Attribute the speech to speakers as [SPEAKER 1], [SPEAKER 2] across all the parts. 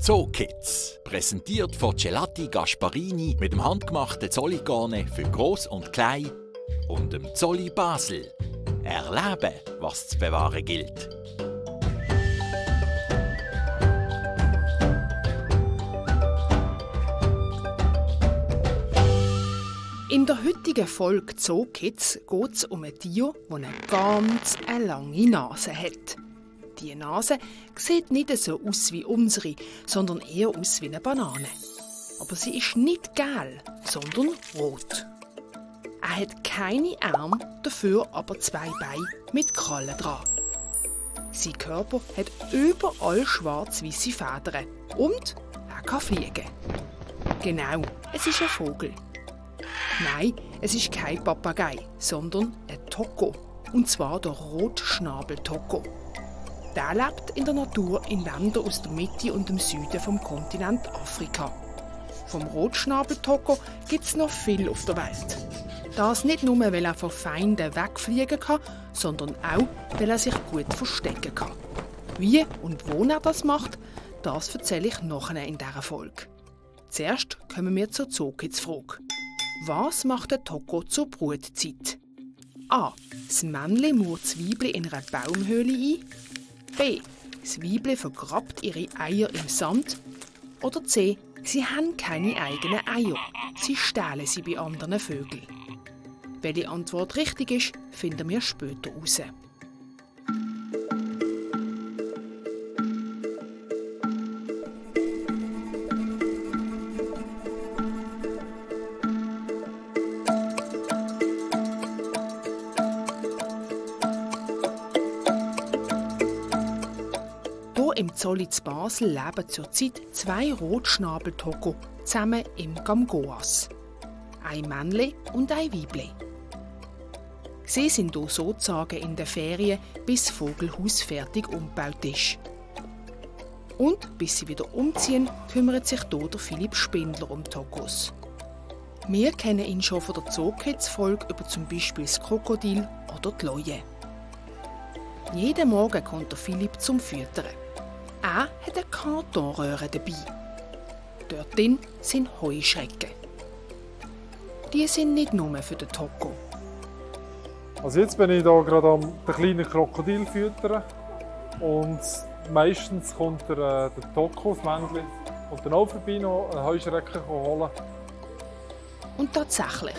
[SPEAKER 1] Zookids. Präsentiert von Gelati Gasparini mit dem handgemachten Zolligane für Groß und Klein und dem Zolli Basel. Erleben, was zu bewahren gilt.
[SPEAKER 2] In der heutigen Folge Zookids geht es um ein Tier, das eine ganz lange Nase hat. Die Nase sieht nicht so aus wie unsere, sondern eher aus wie eine Banane. Aber sie ist nicht gel, sondern rot. Er hat keine Arme, dafür aber zwei Beine mit Krallen dran. Sein Körper hat überall schwarz-weiße Federn und er kann fliegen. Genau, es ist ein Vogel. Nein, es ist kein Papagei, sondern ein Toko. Und zwar der Rotschnabel-Toko. Der lebt in der Natur in Ländern aus der Mitte und dem Süden vom Kontinent Afrika. Vom Rotschnabeltoko gibt es noch viel auf der Welt. Das nicht nur, weil er vor Feinden wegfliegen kann, sondern auch, weil er sich gut verstecken kann. Wie und wo er das macht, das erzähle ich nachher in dieser Folge. Zuerst kommen wir zur Zookids-Frage. Was macht der Toko zur Brutzeit? A. Das Männchen murrt das Weibli in einer Baumhöhle ein. B. Das Weibli vergrabt ihre Eier im Sand. Oder C. Sie haben keine eigenen Eier. Sie stehlen sie bei anderen Vögeln. Welche Antwort richtig ist, finden wir später heraus. Im Zolli zu Basel leben zurzeit zwei Rotschnabeltoko zusammen im Gamgoas. Ein Männle und ein Weibli. Sie sind hier sozusagen in den Ferien, bis das Vogelhaus fertig umgebaut ist. Und bis sie wieder umziehen, kümmert sich hier der Philipp Spindler um Tokos. Wir kennen ihn schon von der Zookids-Folge über zum Beispiel das Krokodil oder die Leue. Jeden Morgen kommt der Philipp zum Füttern. Er hat eine Kartonröhre dabei. Dort drin sind Heuschrecken. Die sind nicht nur für den Toko.
[SPEAKER 3] Also jetzt bin ich hier gerade am den kleinen Krokodil füttern und meistens kommt der, äh, der Toko, das Männchen, und dann auch vorbei noch eine Heuschrecke holen.
[SPEAKER 2] Und tatsächlich,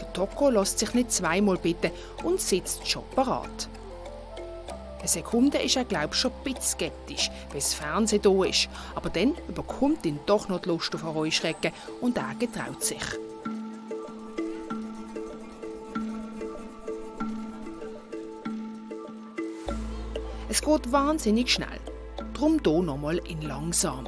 [SPEAKER 2] der Toko lässt sich nicht zweimal bitten und sitzt schon parat. Eine Sekunde ist er, glaube ich, schon ein bisschen skeptisch, weil das Fernsehen da ist. Aber dann überkommt ihn doch noch die Lust auf Heuschrecken und er getraut sich. Es geht wahnsinnig schnell. Drum hier nochmal in langsam.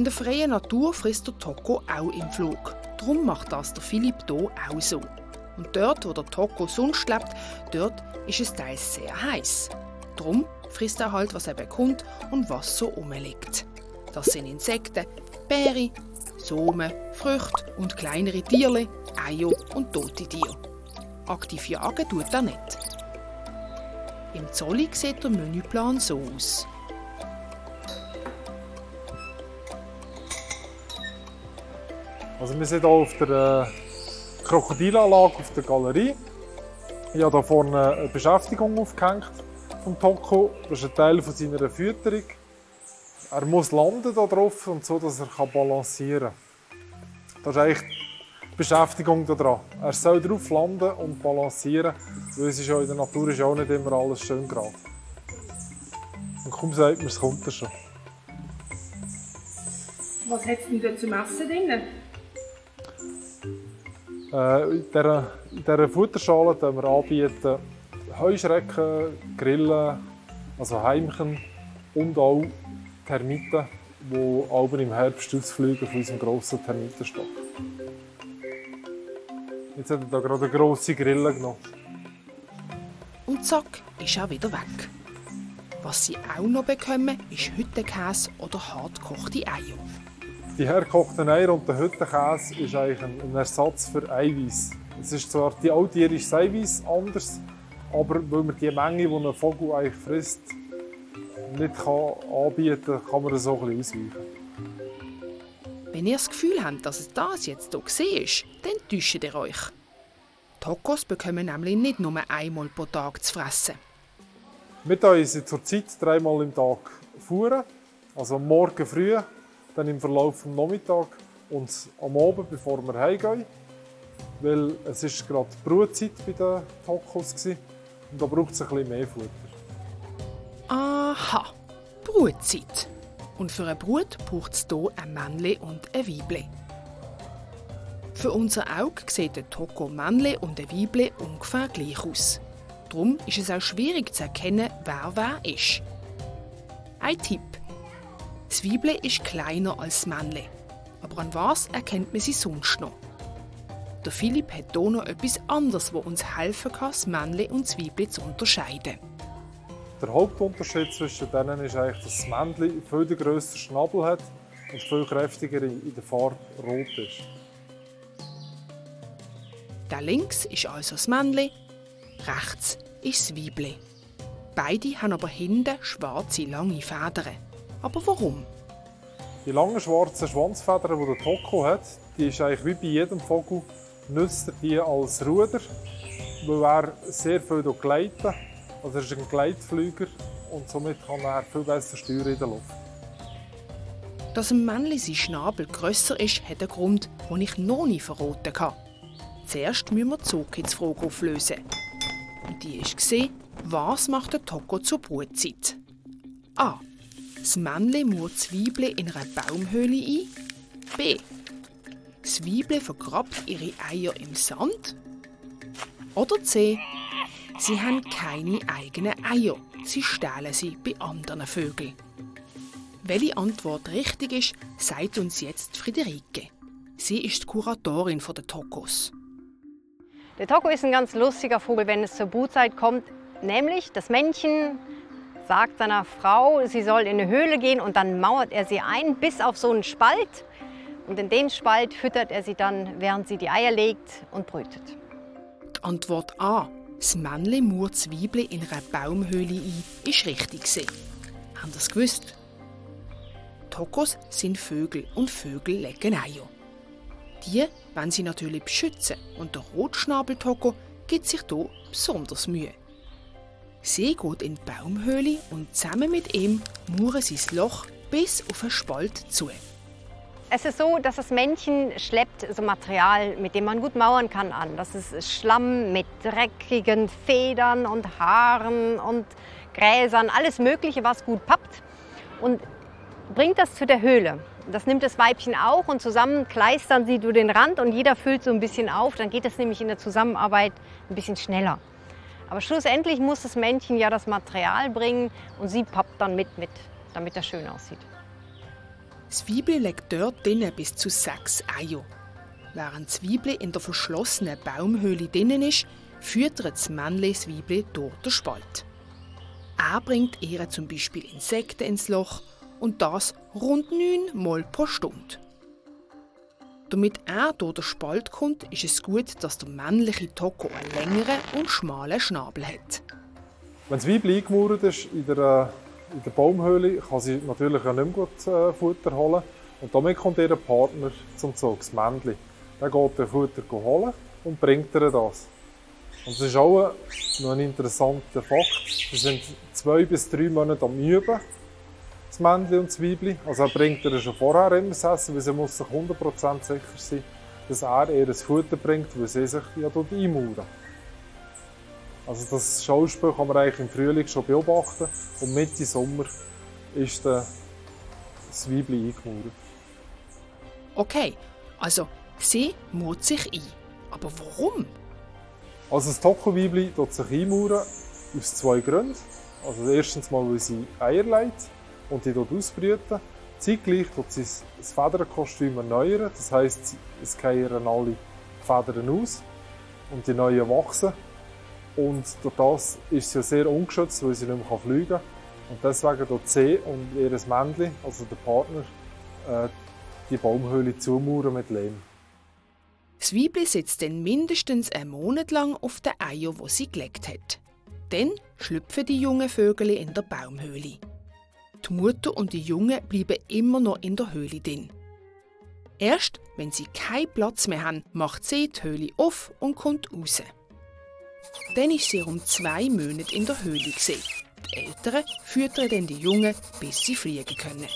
[SPEAKER 2] In der freien Natur frisst der Toko auch im Flug. Darum macht das der Philipp hier auch so. Und dort, wo der Toko sonst lebt, dort ist es teils sehr heiß. Darum frisst er halt, was er bekommt und was so rumliegt. Das sind Insekten, Beeren, Samen, Früchte und kleinere Tiere, Eier und tote Tiere. Aktiv jagen tut er nicht. Im Zolli sieht der Menüplan so aus.
[SPEAKER 3] Also wir sind hier auf der äh, Krokodilanlage auf der Galerie. Ich habe hier vorne eine Beschäftigung aufgehängt vom Toko. Das ist ein Teil von seiner Fütterung. Er muss landen da drauf und so, dass er kann balancieren kann. Das ist eigentlich die Beschäftigung daran. Er soll drauf landen und balancieren, weil es ist ja in der Natur ist auch nicht immer alles schön gerade. Und kaum sagt man, es kommt er schon.
[SPEAKER 4] Was hat es denn da zum Essen drin?
[SPEAKER 3] Äh, in, dieser, Futterschale bieten wir anbieten Heuschrecken, Grillen, also Heimchen und auch Termiten, die auch im Herbst ausfliegen von unserem grossen Termitenstock. Jetzt hat er da gerade eine grosse Grille genommen.
[SPEAKER 2] Und zack, ist er wieder weg. Was sie auch noch bekommen, ist Hüttenkäse oder hartgekochte Eier.
[SPEAKER 3] Die hergekochten Eier und der Hüttenkäse ist eigentlich ein Ersatz für Eiweiß. Es ist zwar die altierische Eiweiß anders, aber weil man die Menge, die ein Vogel eigentlich frisst, nicht kann anbieten kann, kann man das so ein bisschen ausweichen.
[SPEAKER 2] Wenn ihr das Gefühl habt, dass es das jetzt hier ist, dann täuscht ihr euch. Tokos bekommen nämlich nicht nur einmal pro Tag zu fressen.
[SPEAKER 3] Wir sie zurzeit dreimal im Tag fuhren. Also Morgen früh, dann im Verlauf des Nachmittags und am Abend, bevor wir heimgehen. Weil es ist gerade Brutzeit bei den Tokos und da braucht es ein bisschen mehr Futter.
[SPEAKER 2] Aha, Brutzeit. Und für eine Brut braucht es hier ein Männle und ein Weibli. Für unser Auge sieht ein Toko Männle und ein Weibli ungefähr gleich aus. Darum ist es auch schwierig zu erkennen, wer wer ist. Ein Tipp. Weibli ist kleiner als Männle. Aber an was erkennt man sie sonst noch? Der Philipp hat hier noch etwas anderes, das uns helfen kann, das Männle und Weibli zu unterscheiden.
[SPEAKER 3] Der Hauptunterschied zwischen denen ist eigentlich, dass das Männchen viel den grössten Schnabel hat und viel kräftiger in der Farbe rot ist.
[SPEAKER 2] Da links ist also das Männli, rechts ist das Weibli. Beide haben aber hinten schwarze, lange Federn. Aber warum?
[SPEAKER 3] Die langen schwarzen Schwanzfedern, die der Toko hat, die ist eigentlich wie bei jedem Vogel, nützt er die als Ruder, weil er sehr viel gleiten also er ist ein Gleitflüger und somit kann er viel besser steuern in der Luft.
[SPEAKER 2] Dass ein Männli sein Schnabel grösser ist, hat einen Grund, den ich noch nie verraten kann. Zuerst müssen wir die Zugkids-Frage auflösen. Und die war, was macht der Toko zur Brutzeit? A. Das murrt das Weibli in einer Baumhöhle ein. B. Weibli vergrabt ihre Eier im Sand. Oder C. Sie haben keine eigenen Eier. Sie stehlen sie bei anderen Vögeln. Welche Antwort richtig ist, sagt uns jetzt Friederike. Sie ist die Kuratorin der Tokos.
[SPEAKER 5] Der Toko ist ein ganz lustiger Vogel, wenn es zur Brutzeit kommt. Nämlich das Männchen sagt seiner Frau, sie soll in eine Höhle gehen und dann mauert er sie ein bis auf so einen Spalt. Und in den Spalt füttert er sie dann, während sie die Eier legt und brütet.
[SPEAKER 2] Die Antwort A. Das Männchen murrt das in einer Baumhöhle ein, ist richtig. Haben das gewusst? Tokos sind Vögel und Vögel legen Eier. Die wollen sie natürlich beschützen und der Rotschnabeltoko gibt sich hier besonders Mühe. Sie geht in die Baumhöhle und zusammen mit ihm mauern sie das Loch bis auf einen Spalt zu.
[SPEAKER 5] Es ist so, dass das Männchen schleppt so Material, mit dem man gut mauern kann, an. Das ist Schlamm mit dreckigen Federn und Haaren und Gräsern, alles Mögliche, was gut pappt. Und bringt das zu der Höhle. Das nimmt das Weibchen auch und zusammen kleistern sie durch den Rand und jeder füllt so ein bisschen auf. Dann geht es nämlich in der Zusammenarbeit ein bisschen schneller. Aber schlussendlich muss das Männchen ja das Material bringen und sie pappt dann mit, mit damit das schön aussieht.
[SPEAKER 2] Weibli legt dort drinnen bis zu sechs Eier. Während Weibli in der verschlossenen Baumhöhle drinnen ist, füttert das Männchen Weibli durch den Spalt. Er bringt ihr zum Beispiel Insekten ins Loch und das rund neun Mal pro Stunde. Damit er durch den Spalt kommt, ist es gut, dass der männliche Toko einen längeren und schmalen Schnabel hat.
[SPEAKER 3] Wenn das Weibli eingemauert ist in der in der Baumhöhle kann sie natürlich auch nicht mehr gut äh, Futter holen. Und damit kommt ihr Partner zum Zug, das Männchen. Der geht den Futter holen und bringt ihr das. Und das ist auch noch ein interessanter Fakt. Sie sind zwei bis drei Monate am Üben, das Männchen und Weibchen. Also er bringt ihr schon vorher immer das Essen, weil sie muss sich 100% sicher sein, dass er ihr das Futter bringt, weil sie sich ja dort einmauern. Also das Schauspiel kann man eigentlich im Frühling schon beobachten und Mitte Sommer ist das Weibli eingemauert.
[SPEAKER 2] Okay, also sie mauert sich ein. Aber warum?
[SPEAKER 3] Also das Toko-Weibli tut sich einmauern aus zwei Gründen. Also erstens mal, weil sie Eier legt und die dort ausbrüten. Zeitgleich tut sie das Federnkostüm erneuern. Das heisst, es gehen alle Federn aus und die neuen wachsen. Und durch das ist sie sehr ungeschützt, weil sie nicht mehr fliegen kann. Und deswegen tut sie und ihr Männchen, also der Partner, äh, die Baumhöhle zumauern mit Lehm.
[SPEAKER 2] Das Weibli sitzt dann mindestens einen Monat lang auf den Eier, wo sie gelegt hat. Dann schlüpfen die jungen Vögel in der Baumhöhle. Die Mutter und die Jungen bleiben immer noch in der Höhle drin. Erst wenn sie keinen Platz mehr haben, macht sie die Höhle auf und kommt raus. Dann ist sie um zwei Monate in der Höhle. Gewesen. Die Eltern füttern dann die Jungen, bis sie fliegen können.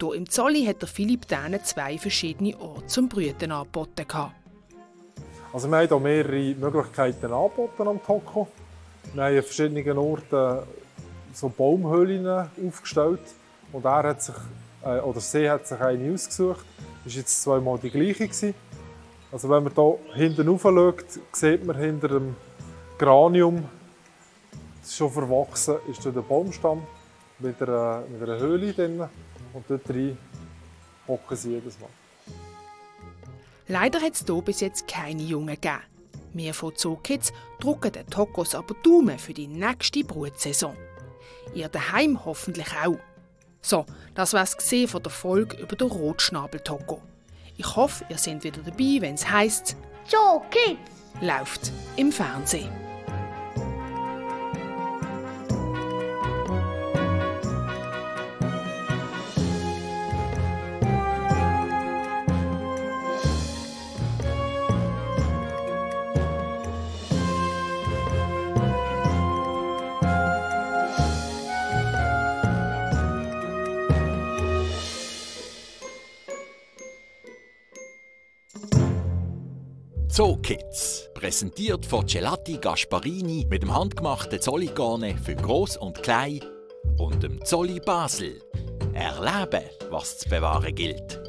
[SPEAKER 2] Hier im Zolli hat der Philipp denen zwei verschiedene Orte zum Brüten angeboten.
[SPEAKER 3] Also wir haben hier mehrere Möglichkeiten angeboten am Toko. Wir haben an verschiedenen Orten so Baumhöhlen aufgestellt und er hat sich, äh, oder sie hat sich eine ausgesucht. Das war jetzt zweimal die gleiche. Gewesen. Also wenn man hier hinten rauf schaut, sieht man hinter dem Granium, das ist schon verwachsen, ist der Baumstamm mit einer, mit einer Höhle drin und dort rein hocken sie jedes Mal.
[SPEAKER 2] Leider hat es hier bis jetzt keine Jungen gegeben. Wir von Zookids drücken den Tokos aber Daumen für die nächste Brutsaison. Ihr daheim hoffentlich auch. So, das war's gesehen von der Folge über den Rotschnabel-Toko. Ich hoffe, ihr seid wieder dabei, wenn es heisst
[SPEAKER 6] Joe Kids!
[SPEAKER 2] läuft im Fernsehen.
[SPEAKER 1] Zoo Kids. Präsentiert von Gelati Gasparini mit dem handgemachten Zolligane für Groß und Klein und dem Zolli Basel. Erleben, was zu bewahren gilt.